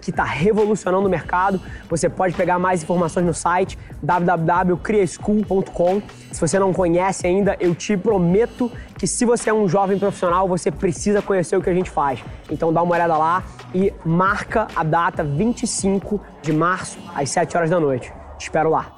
que está revolucionando o mercado. Você pode pegar mais informações no site www.criaschool.com. Se você não conhece ainda, eu te prometo que se você é um jovem profissional, você precisa conhecer o que a gente faz. Então dá uma olhada lá e marca a data 25 de março às 7 horas da noite. Te espero lá.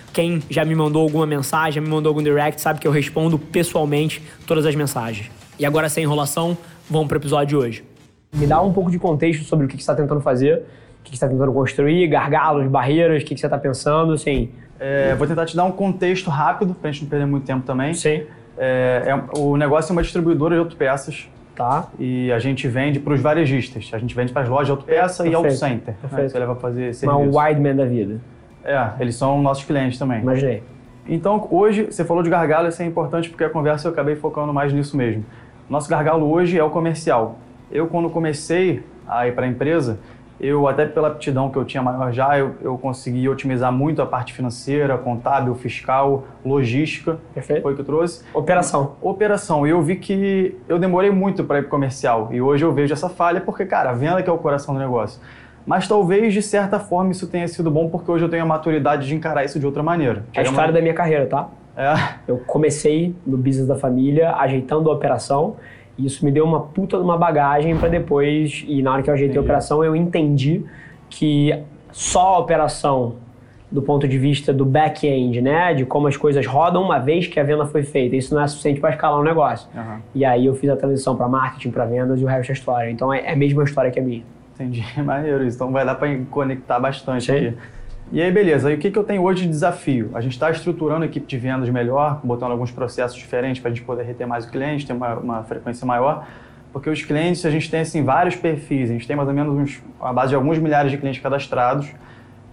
Quem já me mandou alguma mensagem, já me mandou algum direct, sabe que eu respondo pessoalmente todas as mensagens. E agora, sem enrolação, vamos para o episódio de hoje. Me dá um pouco de contexto sobre o que você está tentando fazer, o que você está tentando construir, gargalos, barreiras, o que você está pensando, assim. É, vou tentar te dar um contexto rápido, para a gente não perder muito tempo também. Sim. É, é, o negócio é uma distribuidora de autopeças. Tá. E a gente vende para os varejistas. A gente vende para as lojas de autopeça Perfeito. e auto center. Né, você leva fazer serviço. Uma wideman da vida. É, eles são nossos clientes também. Imaginei. Então, hoje, você falou de gargalo, isso é importante porque a conversa eu acabei focando mais nisso mesmo. Nosso gargalo hoje é o comercial. Eu, quando comecei a ir para a empresa, eu, até pela aptidão que eu tinha maior já, eu, eu consegui otimizar muito a parte financeira, contábil, fiscal, logística. Perfeito. Foi o que eu trouxe. Operação. Operação. E eu vi que eu demorei muito para ir para comercial. E hoje eu vejo essa falha porque, cara, a venda que é o coração do negócio. Mas talvez, de certa forma, isso tenha sido bom porque hoje eu tenho a maturidade de encarar isso de outra maneira. É a história uma... da minha carreira, tá? É. Eu comecei no business da família, ajeitando a operação. E isso me deu uma puta de uma bagagem para depois. E na hora que eu ajeitei entendi. a operação, eu entendi que só a operação do ponto de vista do back-end, né? De como as coisas rodam uma vez que a venda foi feita. Isso não é suficiente para escalar um negócio. Uhum. E aí eu fiz a transição para marketing, para vendas e o resto é história. Então é, é a mesma história que a minha. Entendi, maneiro isso. Então vai dar para conectar bastante aqui. E aí, beleza. E o que, que eu tenho hoje de desafio? A gente está estruturando a equipe de vendas melhor, botando alguns processos diferentes para a gente poder reter mais o cliente, ter uma, uma, frequência maior. Porque os clientes, a gente tem assim, vários perfis. A gente tem mais ou menos uns, a base de alguns milhares de clientes cadastrados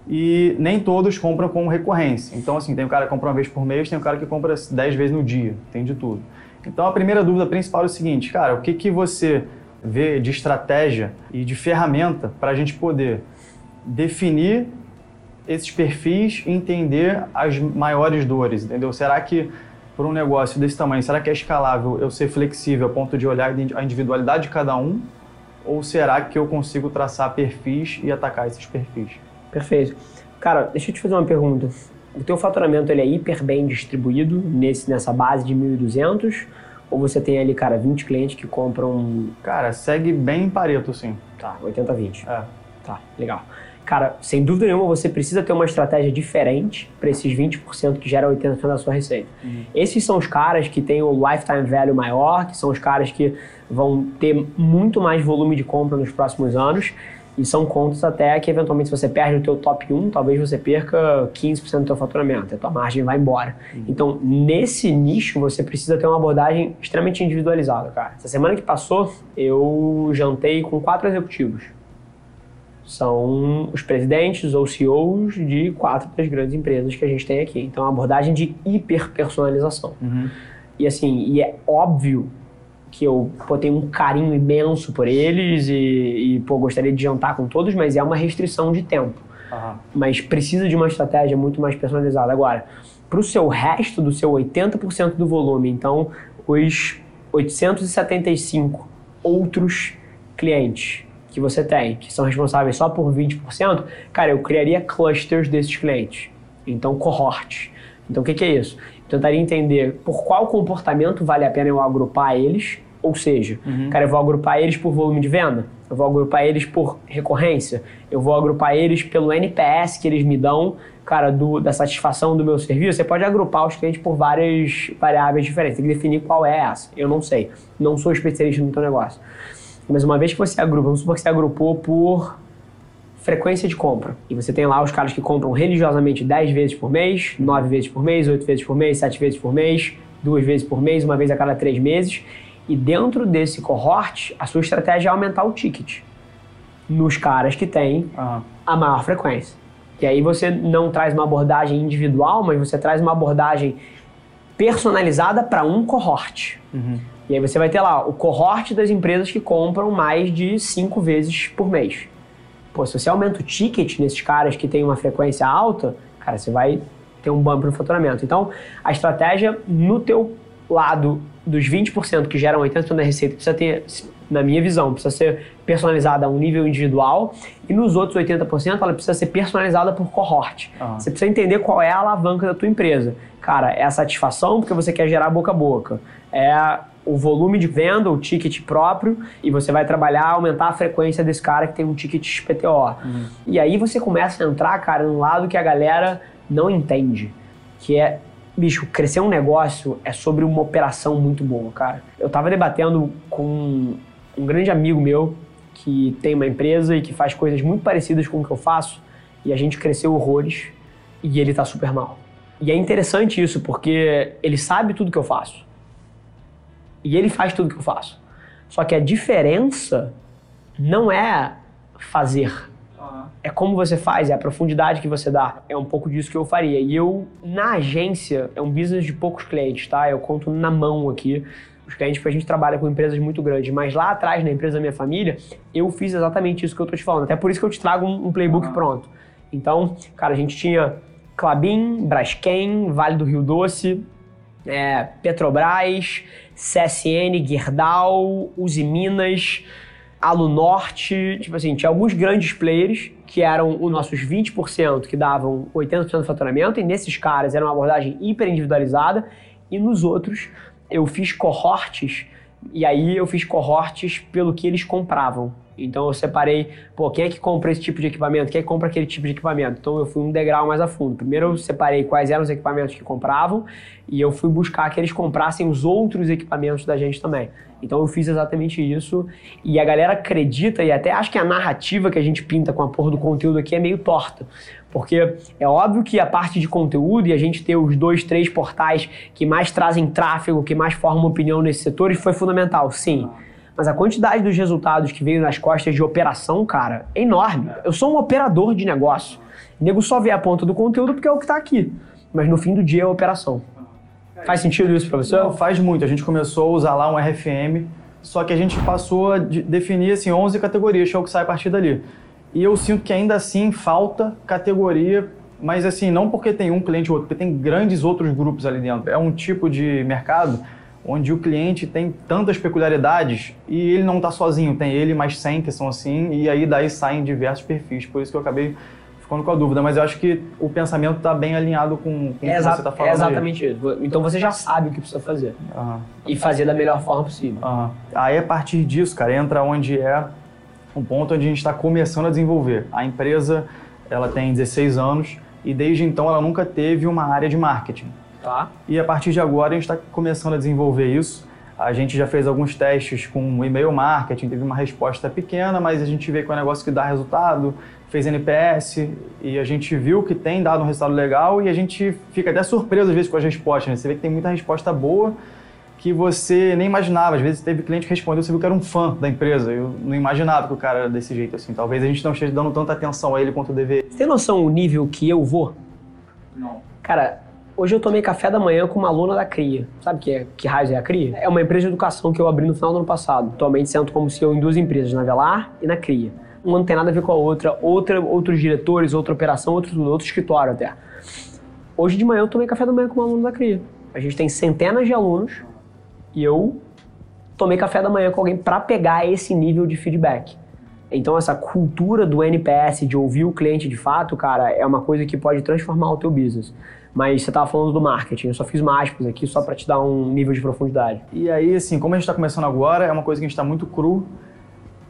e nem todos compram com recorrência. Então, assim, tem o cara que compra uma vez por mês, tem o cara que compra 10 vezes no dia, tem de tudo. Então, a primeira dúvida principal é o seguinte, cara, o que, que você vê de estratégia e de ferramenta para a gente poder definir esses perfis e entender as maiores dores, entendeu? Será que por um negócio desse tamanho, será que é escalável eu ser flexível a ponto de olhar a individualidade de cada um? Ou será que eu consigo traçar perfis e atacar esses perfis? Perfeito. Cara, deixa eu te fazer uma pergunta. O teu faturamento ele é hiper bem distribuído nesse, nessa base de 1.200 ou você tem ali, cara, 20 clientes que compram... Cara, segue bem em Pareto, sim. Tá, 80-20. É. Tá, legal. Cara, sem dúvida nenhuma, você precisa ter uma estratégia diferente para esses 20% que geram 80% da sua receita. Uhum. Esses são os caras que têm o lifetime value maior, que são os caras que vão ter muito mais volume de compra nos próximos anos e são contas até que, eventualmente, se você perde o teu top 1, talvez você perca 15% do teu faturamento. A tua margem vai embora. Uhum. Então, nesse nicho, você precisa ter uma abordagem extremamente individualizada, cara. Essa semana que passou, eu jantei com quatro executivos. São os presidentes ou CEOs de quatro das grandes empresas que a gente tem aqui. Então, é uma abordagem de hiperpersonalização. Uhum. E assim, e é óbvio que eu pô, tenho um carinho imenso por eles e, e pô, gostaria de jantar com todos, mas é uma restrição de tempo. Uhum. Mas precisa de uma estratégia muito mais personalizada. Agora, para o seu resto do seu 80% do volume, então os 875 outros clientes que você tem, que são responsáveis só por 20%, cara, eu criaria clusters desses clientes. Então, cohortes. Então, o que, que é isso? Tentaria entender por qual comportamento vale a pena eu agrupar eles, ou seja, uhum. cara, eu vou agrupar eles por volume de venda. eu vou agrupar eles por recorrência, eu vou agrupar eles pelo NPS que eles me dão, cara, do, da satisfação do meu serviço. Você pode agrupar os clientes por várias variáveis diferentes, tem que definir qual é essa. Eu não sei, não sou especialista no teu negócio. Mas uma vez que você agrupa, vamos supor que você agrupou por frequência de compra. E você tem lá os caras que compram religiosamente 10 vezes por mês, 9 vezes por mês, 8 vezes por mês, 7 vezes por mês, duas vezes por mês, uma vez a cada três meses. E dentro desse cohort, a sua estratégia é aumentar o ticket nos caras que têm uhum. a maior frequência. E aí você não traz uma abordagem individual, mas você traz uma abordagem personalizada para um cohort. Uhum. E aí você vai ter lá o cohort das empresas que compram mais de cinco vezes por mês. Pô, se você aumenta o ticket nesses caras que têm uma frequência alta, cara, você vai ter um bump no faturamento. Então, a estratégia no teu lado dos 20% que geram 80% da receita precisa ter, na minha visão, precisa ser personalizada a um nível individual e nos outros 80% ela precisa ser personalizada por cohort. Uhum. Você precisa entender qual é a alavanca da tua empresa. Cara, é a satisfação porque você quer gerar boca a boca. É o volume de venda, o ticket próprio, e você vai trabalhar, aumentar a frequência desse cara que tem um ticket XPTO. Uhum. E aí você começa a entrar, cara, no lado que a galera não entende, que é bicho, crescer um negócio é sobre uma operação muito boa, cara. Eu tava debatendo com um grande amigo meu que tem uma empresa e que faz coisas muito parecidas com o que eu faço, e a gente cresceu horrores e ele tá super mal. E é interessante isso, porque ele sabe tudo que eu faço. E ele faz tudo que eu faço. Só que a diferença não é fazer, é como você faz, é a profundidade que você dá. É um pouco disso que eu faria. E eu, na agência, é um business de poucos clientes, tá? Eu conto na mão aqui os clientes, porque a gente trabalha com empresas muito grandes. Mas lá atrás, na empresa da minha família, eu fiz exatamente isso que eu tô te falando. Até por isso que eu te trago um, playbook ah. pronto. Então, cara, a gente tinha Clabin, Braskem, Vale do Rio Doce, é, Petrobras, CSN, Gerdau, Uzi Minas, Alunorte, tipo assim, tinha alguns grandes players que eram os nossos 20% que davam 80% do faturamento, e nesses caras era uma abordagem hiper individualizada, e nos outros eu fiz cohortes, e aí eu fiz cohortes pelo que eles compravam. Então eu separei, pô, quem é que compra esse tipo de equipamento? Quem é que compra aquele tipo de equipamento? Então eu fui um degrau mais a fundo. Primeiro eu separei quais eram os equipamentos que compravam e eu fui buscar que eles comprassem os outros equipamentos da gente também. Então eu fiz exatamente isso e a galera acredita e até acho que a narrativa que a gente pinta com a porra do conteúdo aqui é meio torta. Porque é óbvio que a parte de conteúdo e a gente ter os dois, três portais que mais trazem tráfego, que mais formam opinião nesses setores foi fundamental, sim. Mas a quantidade dos resultados que veio nas costas de operação, cara, é enorme. Eu sou um operador de negócio. O nego só vê a ponta do conteúdo porque é o que está aqui. Mas no fim do dia é a operação. Faz sentido isso você? Não, faz muito. A gente começou a usar lá um RFM, só que a gente passou a definir assim, 11 categorias, que é o que sai a partir dali. E eu sinto que ainda assim falta categoria, mas assim, não porque tem um cliente ou outro, porque tem grandes outros grupos ali dentro. É um tipo de mercado onde o cliente tem tantas peculiaridades e ele não está sozinho, tem ele mais 100 que são assim, e aí daí saem diversos perfis. Por isso que eu acabei ficando com a dúvida, mas eu acho que o pensamento está bem alinhado com, com é o que você está falando. É exatamente aí. isso. Então você já sabe o que precisa fazer. Uhum. E fazer da melhor forma possível. Uhum. Aí a partir disso, cara, entra onde é um ponto onde a gente está começando a desenvolver. A empresa ela tem 16 anos e desde então ela nunca teve uma área de marketing. Tá. E a partir de agora a gente está começando a desenvolver isso. A gente já fez alguns testes com e-mail marketing, teve uma resposta pequena, mas a gente vê que é um negócio que dá resultado, fez NPS e a gente viu que tem dado um resultado legal e a gente fica até surpreso às vezes com as respostas. Né? Você vê que tem muita resposta boa que você nem imaginava. Às vezes teve cliente que respondeu, você viu que era um fã da empresa. Eu não imaginava que o cara era desse jeito assim. Talvez a gente não esteja dando tanta atenção a ele quanto deveria. Você tem noção do nível que eu vou? Não. Cara, Hoje eu tomei café da manhã com uma aluna da CRIA. Sabe que, é, que raio é a CRIA? É uma empresa de educação que eu abri no final do ano passado. Atualmente sento como CEO em duas empresas, na Velar e na CRIA. Uma não tem nada a ver com a outra, outra outros diretores, outra operação, outro, outro escritório até. Hoje de manhã eu tomei café da manhã com uma aluna da CRIA. A gente tem centenas de alunos e eu tomei café da manhã com alguém para pegar esse nível de feedback. Então essa cultura do NPS, de ouvir o cliente de fato, cara, é uma coisa que pode transformar o teu business. Mas você estava falando do marketing, eu só fiz aspas aqui só para te dar um nível de profundidade. E aí, assim, como a gente está começando agora, é uma coisa que a gente está muito cru.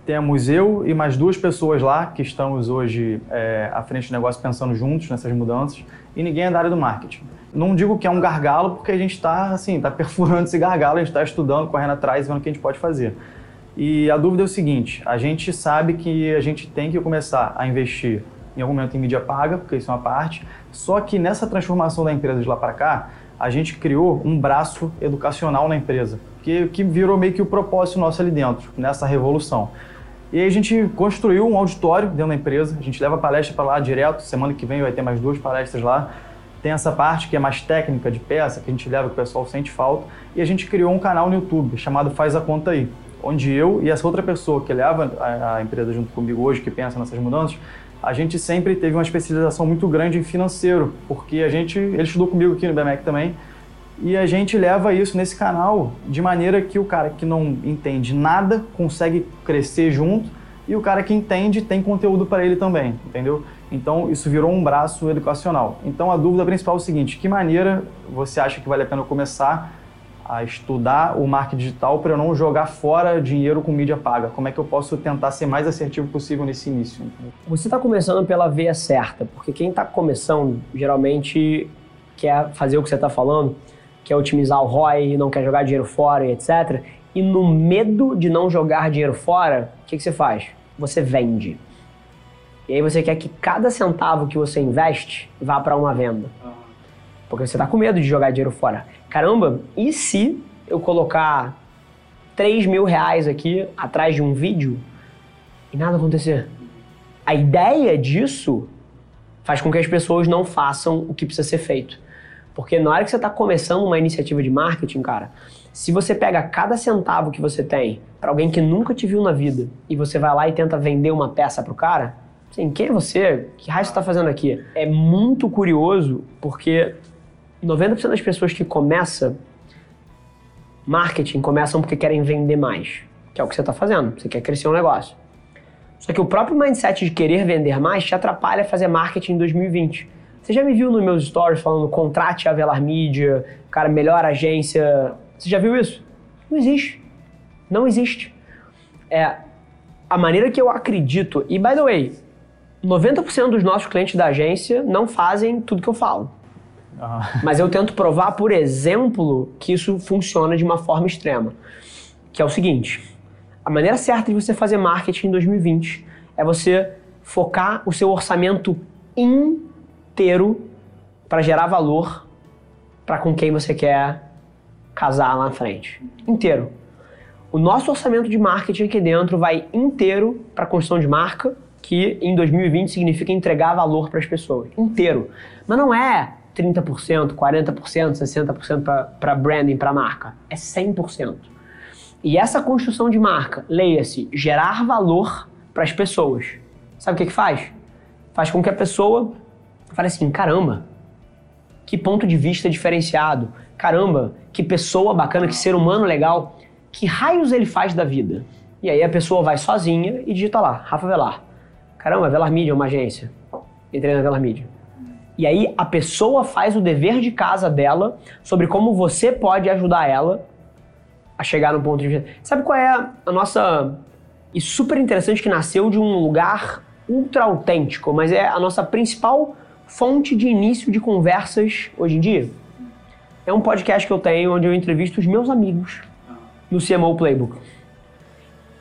Temos eu e mais duas pessoas lá que estamos hoje é, à frente do negócio pensando juntos nessas mudanças e ninguém é da área do marketing. Não digo que é um gargalo porque a gente está assim, tá perfurando esse gargalo, a gente está estudando, correndo atrás, vendo o que a gente pode fazer. E a dúvida é o seguinte: a gente sabe que a gente tem que começar a investir em algum momento em mídia paga, porque isso é uma parte. Só que nessa transformação da empresa de lá para cá, a gente criou um braço educacional na empresa, que, que virou meio que o propósito nosso ali dentro, nessa revolução. E aí a gente construiu um auditório dentro da empresa, a gente leva palestra para lá direto, semana que vem vai ter mais duas palestras lá. Tem essa parte que é mais técnica de peça, que a gente leva que o pessoal sente falta. E a gente criou um canal no YouTube chamado Faz a Conta Aí, onde eu e essa outra pessoa que leva a, a empresa junto comigo hoje, que pensa nessas mudanças, a gente sempre teve uma especialização muito grande em financeiro, porque a gente, ele estudou comigo aqui no BMEC também, e a gente leva isso nesse canal de maneira que o cara que não entende nada consegue crescer junto e o cara que entende tem conteúdo para ele também, entendeu? Então isso virou um braço educacional. Então a dúvida principal é o seguinte: que maneira você acha que vale a pena começar a estudar o marketing digital para eu não jogar fora dinheiro com mídia paga? Como é que eu posso tentar ser mais assertivo possível nesse início? Você está começando pela veia certa, porque quem está começando geralmente quer fazer o que você está falando quer otimizar o ROI, não quer jogar dinheiro fora e etc. E no medo de não jogar dinheiro fora, o que, que você faz? Você vende. E aí você quer que cada centavo que você investe vá para uma venda. Porque você está com medo de jogar dinheiro fora. Caramba, e se eu colocar 3 mil reais aqui atrás de um vídeo e nada acontecer? A ideia disso faz com que as pessoas não façam o que precisa ser feito. Porque na hora que você está começando uma iniciativa de marketing, cara, se você pega cada centavo que você tem para alguém que nunca te viu na vida e você vai lá e tenta vender uma peça pro cara, assim, quem é você? Que raio você está fazendo aqui? É muito curioso porque 90% das pessoas que começam marketing começam porque querem vender mais, que é o que você está fazendo. Você quer crescer um negócio. Só que o próprio mindset de querer vender mais te atrapalha a fazer marketing em 2020. Você já me viu nos meus stories falando contrate a Velar Mídia, cara, melhor agência. Você já viu isso? Não existe. Não existe. É a maneira que eu acredito. E by the way, 90% dos nossos clientes da agência não fazem tudo que eu falo. Uhum. Mas eu tento provar, por exemplo, que isso funciona de uma forma extrema. Que é o seguinte: a maneira certa de você fazer marketing em 2020 é você focar o seu orçamento em inteiro para gerar valor para com quem você quer casar lá na frente. Inteiro. O nosso orçamento de marketing aqui dentro vai inteiro para construção de marca, que em 2020 significa entregar valor para as pessoas. Inteiro. Mas não é 30%, 40%, 60% para branding, para marca. É 100%. E essa construção de marca, leia-se, gerar valor para as pessoas. Sabe o que, que faz? Faz com que a pessoa eu falei assim, caramba, que ponto de vista diferenciado. Caramba, que pessoa bacana, que ser humano legal. Que raios ele faz da vida? E aí a pessoa vai sozinha e digita lá, Rafa Velar. Caramba, Velar Media é uma agência. Entrei na Velar Media. E aí a pessoa faz o dever de casa dela sobre como você pode ajudar ela a chegar no ponto de vista. Sabe qual é a nossa. E super interessante que nasceu de um lugar ultra autêntico, mas é a nossa principal fonte de início de conversas hoje em dia? É um podcast que eu tenho onde eu entrevisto os meus amigos no CMO Playbook.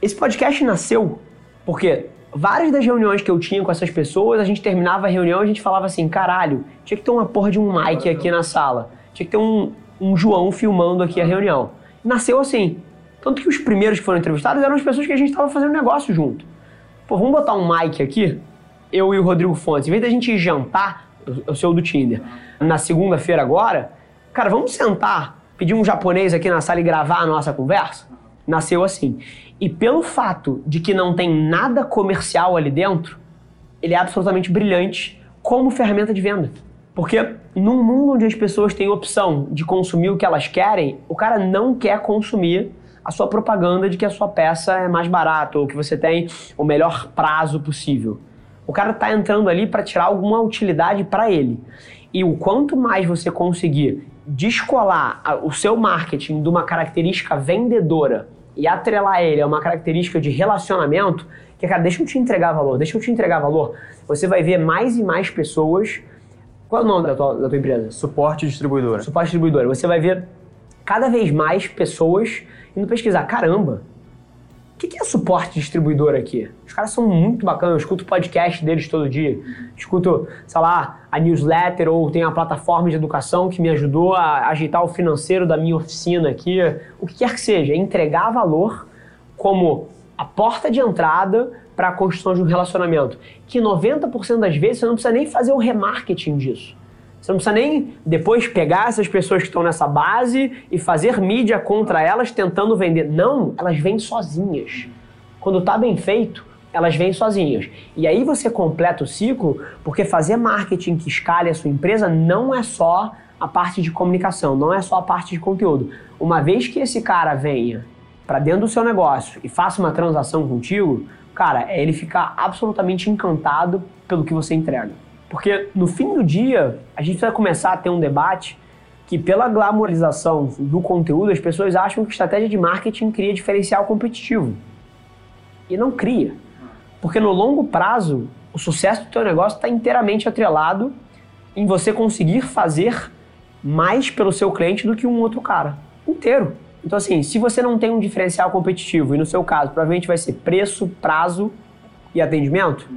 Esse podcast nasceu porque várias das reuniões que eu tinha com essas pessoas, a gente terminava a reunião e a gente falava assim: caralho, tinha que ter uma porra de um mic aqui na sala, tinha que ter um, um João filmando aqui a reunião. Nasceu assim. Tanto que os primeiros que foram entrevistados eram as pessoas que a gente estava fazendo negócio junto. Pô, vamos botar um mic aqui eu e o Rodrigo Fontes, em vez da gente jantar, eu sou do Tinder, na segunda-feira agora, cara, vamos sentar, pedir um japonês aqui na sala e gravar a nossa conversa? Nasceu assim. E pelo fato de que não tem nada comercial ali dentro, ele é absolutamente brilhante como ferramenta de venda. Porque num mundo onde as pessoas têm opção de consumir o que elas querem, o cara não quer consumir a sua propaganda de que a sua peça é mais barata ou que você tem o melhor prazo possível. O cara está entrando ali para tirar alguma utilidade para ele. E o quanto mais você conseguir descolar o seu marketing de uma característica vendedora e atrelar ele a uma característica de relacionamento, que, cara, deixa eu te entregar valor, deixa eu te entregar valor, você vai ver mais e mais pessoas. Qual é o nome da tua, da tua empresa? Suporte distribuidora. Suporte distribuidora. Você vai ver cada vez mais pessoas indo pesquisar. Caramba, o que, que é suporte distribuidor aqui? Os caras são muito bacanas, eu escuto podcast deles todo dia. Escuto, sei lá, a newsletter ou tem a plataforma de educação que me ajudou a ajeitar o financeiro da minha oficina aqui. O que quer que seja, entregar valor como a porta de entrada para a construção de um relacionamento. Que 90% das vezes você não precisa nem fazer o remarketing disso. Você não precisa nem depois pegar essas pessoas que estão nessa base e fazer mídia contra elas tentando vender. Não, elas vêm sozinhas. Quando está bem feito, elas vêm sozinhas. E aí você completa o ciclo, porque fazer marketing que escale a sua empresa não é só a parte de comunicação, não é só a parte de conteúdo. Uma vez que esse cara venha para dentro do seu negócio e faça uma transação contigo, cara, é ele ficar absolutamente encantado pelo que você entrega. Porque no fim do dia, a gente vai começar a ter um debate que, pela glamorização do conteúdo, as pessoas acham que estratégia de marketing cria diferencial competitivo. E não cria. Porque no longo prazo, o sucesso do teu negócio está inteiramente atrelado em você conseguir fazer mais pelo seu cliente do que um outro cara. Inteiro. Então, assim, se você não tem um diferencial competitivo, e no seu caso, provavelmente vai ser preço, prazo e atendimento,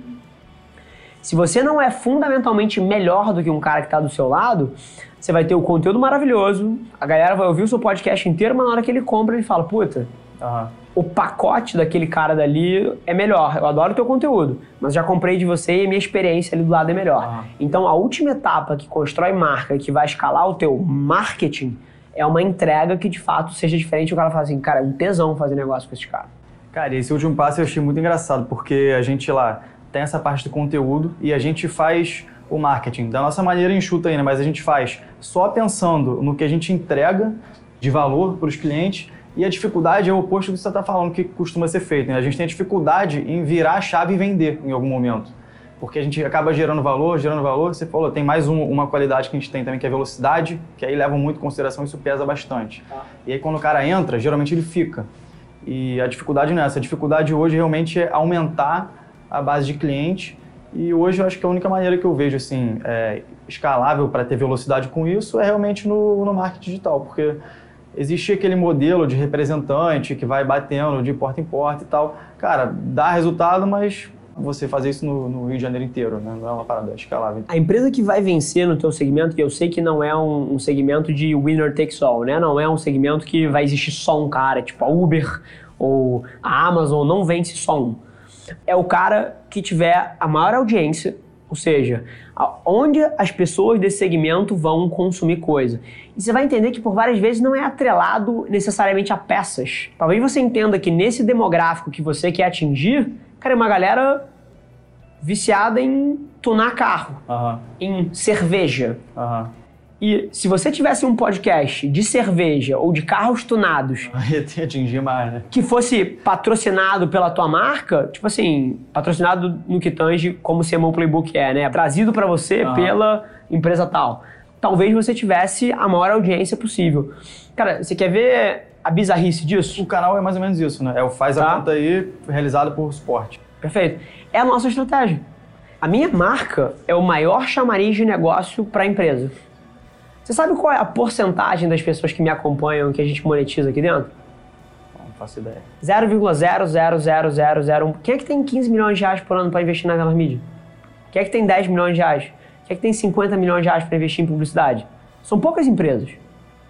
se você não é fundamentalmente melhor do que um cara que está do seu lado, você vai ter o conteúdo maravilhoso, a galera vai ouvir o seu podcast inteiro, mas na hora que ele compra, ele fala, puta, uhum. o pacote daquele cara dali é melhor. Eu adoro o teu conteúdo, mas já comprei de você e a minha experiência ali do lado é melhor. Uhum. Então, a última etapa que constrói marca, que vai escalar o teu marketing, é uma entrega que de fato seja diferente. O cara fala assim, cara, é um tesão fazer negócio com esse cara. Cara, esse último passo eu achei muito engraçado, porque a gente lá tem essa parte do conteúdo e a gente faz o marketing da nossa maneira enxuta ainda, mas a gente faz só pensando no que a gente entrega de valor para os clientes e a dificuldade é o oposto do que você está falando que costuma ser feito. Né? A gente tem a dificuldade em virar a chave e vender em algum momento. Porque a gente acaba gerando valor, gerando valor. Você falou, tem mais um, uma qualidade que a gente tem também, que é a velocidade, que aí leva muito em consideração, isso pesa bastante. Ah. E aí quando o cara entra, geralmente ele fica. E a dificuldade não é essa. A dificuldade hoje realmente é aumentar a base de cliente. E hoje eu acho que a única maneira que eu vejo assim é, escalável para ter velocidade com isso é realmente no, no marketing digital, porque existe aquele modelo de representante que vai batendo de porta em porta e tal. Cara, dá resultado, mas você fazer isso no, no, Rio de Janeiro inteiro, né? Não é uma parada escalável. A empresa que vai vencer no teu segmento, que eu sei que não é um, um, segmento de winner takes all, né? Não é um segmento que vai existir só um cara, tipo a Uber ou a Amazon, não vence só um é o cara que tiver a maior audiência, ou seja, onde as pessoas desse segmento vão consumir coisa. E você vai entender que por várias vezes não é atrelado necessariamente a peças. Talvez você entenda que nesse demográfico que você quer atingir, cara, é uma galera viciada em tunar carro, uhum. em cerveja. Uhum. E se você tivesse um podcast de cerveja ou de carros tunados. Ia atingir mais, né? Que fosse patrocinado pela tua marca, tipo assim, patrocinado no que tange como o CMO Playbook é, né? Trazido para você uhum. pela empresa tal. Talvez você tivesse a maior audiência possível. Cara, você quer ver a bizarrice disso? O canal é mais ou menos isso, né? É o faz tá. a conta aí, realizado por suporte. Perfeito. É a nossa estratégia. A minha marca é o maior chamariz de negócio para a empresa. Você sabe qual é a porcentagem das pessoas que me acompanham que a gente monetiza aqui dentro? Não faço ideia. 0,00001. Quem é que tem 15 milhões de reais por ano para investir na Velas Mídia? Quem é que tem 10 milhões de reais? Quem é que tem 50 milhões de reais para investir em publicidade? São poucas empresas.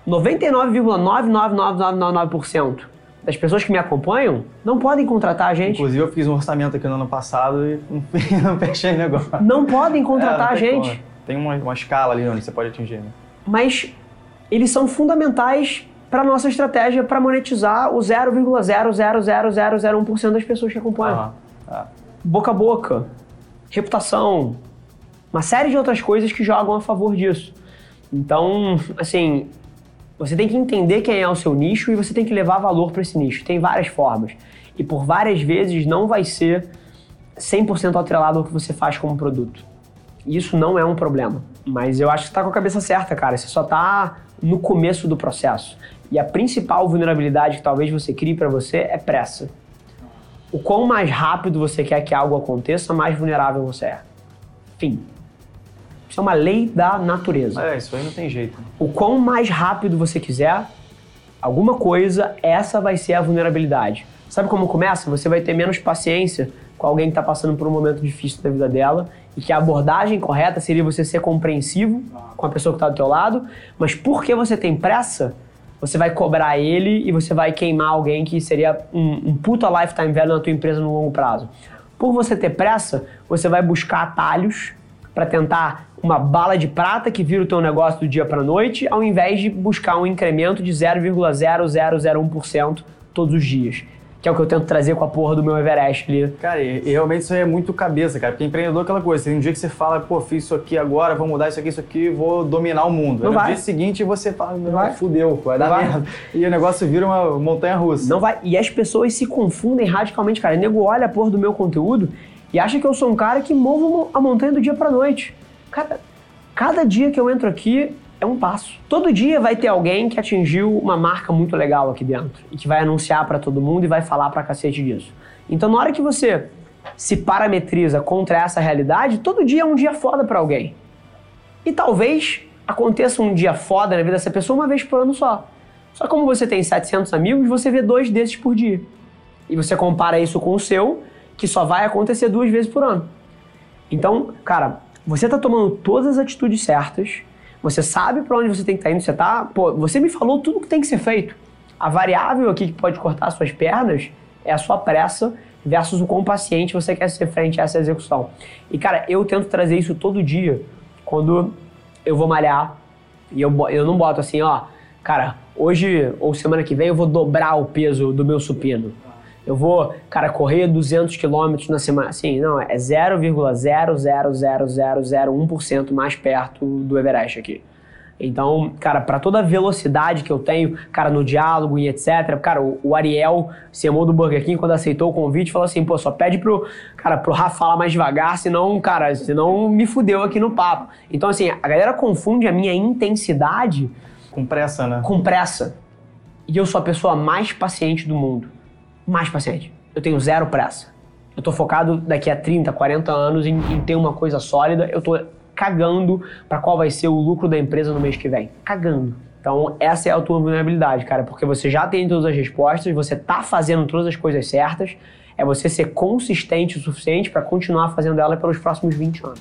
99,99999% das pessoas que me acompanham não podem contratar a gente. Inclusive, eu fiz um orçamento aqui no ano passado e não fechei negócio. Não podem contratar é, não a gente. Como. Tem uma, uma escala ali onde você pode atingir. Né? Mas eles são fundamentais para nossa estratégia para monetizar o 0,00001% das pessoas que acompanham. Ah, Boca a boca, reputação, uma série de outras coisas que jogam a favor disso. Então, assim, você tem que entender quem é o seu nicho e você tem que levar valor para esse nicho. Tem várias formas. E por várias vezes não vai ser 100% atrelado ao que você faz como produto. Isso não é um problema. Mas eu acho que você tá com a cabeça certa, cara. Você só tá no começo do processo. E a principal vulnerabilidade que talvez você crie para você é pressa. O quão mais rápido você quer que algo aconteça, mais vulnerável você é. Fim. Isso é uma lei da natureza. É, isso aí não tem jeito. O quão mais rápido você quiser, alguma coisa, essa vai ser a vulnerabilidade. Sabe como começa? Você vai ter menos paciência com alguém que está passando por um momento difícil da vida dela e que a abordagem correta seria você ser compreensivo com a pessoa que está do teu lado, mas porque você tem pressa, você vai cobrar ele e você vai queimar alguém que seria um, um puta lifetime value na tua empresa no longo prazo. Por você ter pressa, você vai buscar atalhos para tentar uma bala de prata que vira o teu negócio do dia para noite, ao invés de buscar um incremento de 0,0001% todos os dias que é o que eu tento trazer com a porra do meu Everest ali. Cara, e, e, realmente isso aí é muito cabeça, cara. Porque empreendedor é aquela coisa. Tem um dia que você fala, pô, fiz isso aqui agora, vou mudar isso aqui, isso aqui, vou dominar o mundo. Não no vai. dia seguinte você fala, não vai. fudeu, vai dar merda. E o negócio vira uma montanha russa. Não vai. E as pessoas se confundem radicalmente, cara. O nego olha a porra do meu conteúdo e acha que eu sou um cara que movo a montanha do dia pra noite. Cara, cada dia que eu entro aqui, é um passo. Todo dia vai ter alguém que atingiu uma marca muito legal aqui dentro e que vai anunciar para todo mundo e vai falar pra cacete disso. Então, na hora que você se parametriza contra essa realidade, todo dia é um dia foda para alguém. E talvez aconteça um dia foda na vida dessa pessoa uma vez por ano só. Só como você tem 700 amigos, você vê dois desses por dia. E você compara isso com o seu, que só vai acontecer duas vezes por ano. Então, cara, você tá tomando todas as atitudes certas você sabe para onde você tem que estar tá indo, você tá. Pô, você me falou tudo que tem que ser feito. A variável aqui que pode cortar suas pernas é a sua pressa versus o quão paciente você quer ser frente a essa execução. E cara, eu tento trazer isso todo dia quando eu vou malhar e eu, eu não boto assim, ó, cara, hoje ou semana que vem eu vou dobrar o peso do meu supino eu vou, cara, correr 200 quilômetros na semana. Assim, não, é 0,00001% mais perto do Everest aqui. Então, cara, para toda a velocidade que eu tenho, cara, no diálogo e etc. Cara, o, o Ariel, CMO do Burger King, quando aceitou o convite, falou assim: pô, só pede pro, cara, pro Rafa falar mais devagar, senão, cara, senão me fudeu aqui no papo. Então, assim, a galera confunde a minha intensidade. Com pressa, né? Com pressa. E eu sou a pessoa mais paciente do mundo mais paciente. Eu tenho zero pressa. Eu tô focado daqui a 30, 40 anos em, em ter uma coisa sólida. Eu tô cagando para qual vai ser o lucro da empresa no mês que vem. Cagando. Então, essa é a tua vulnerabilidade, cara, porque você já tem todas as respostas, você tá fazendo todas as coisas certas, é você ser consistente o suficiente para continuar fazendo ela pelos próximos 20 anos.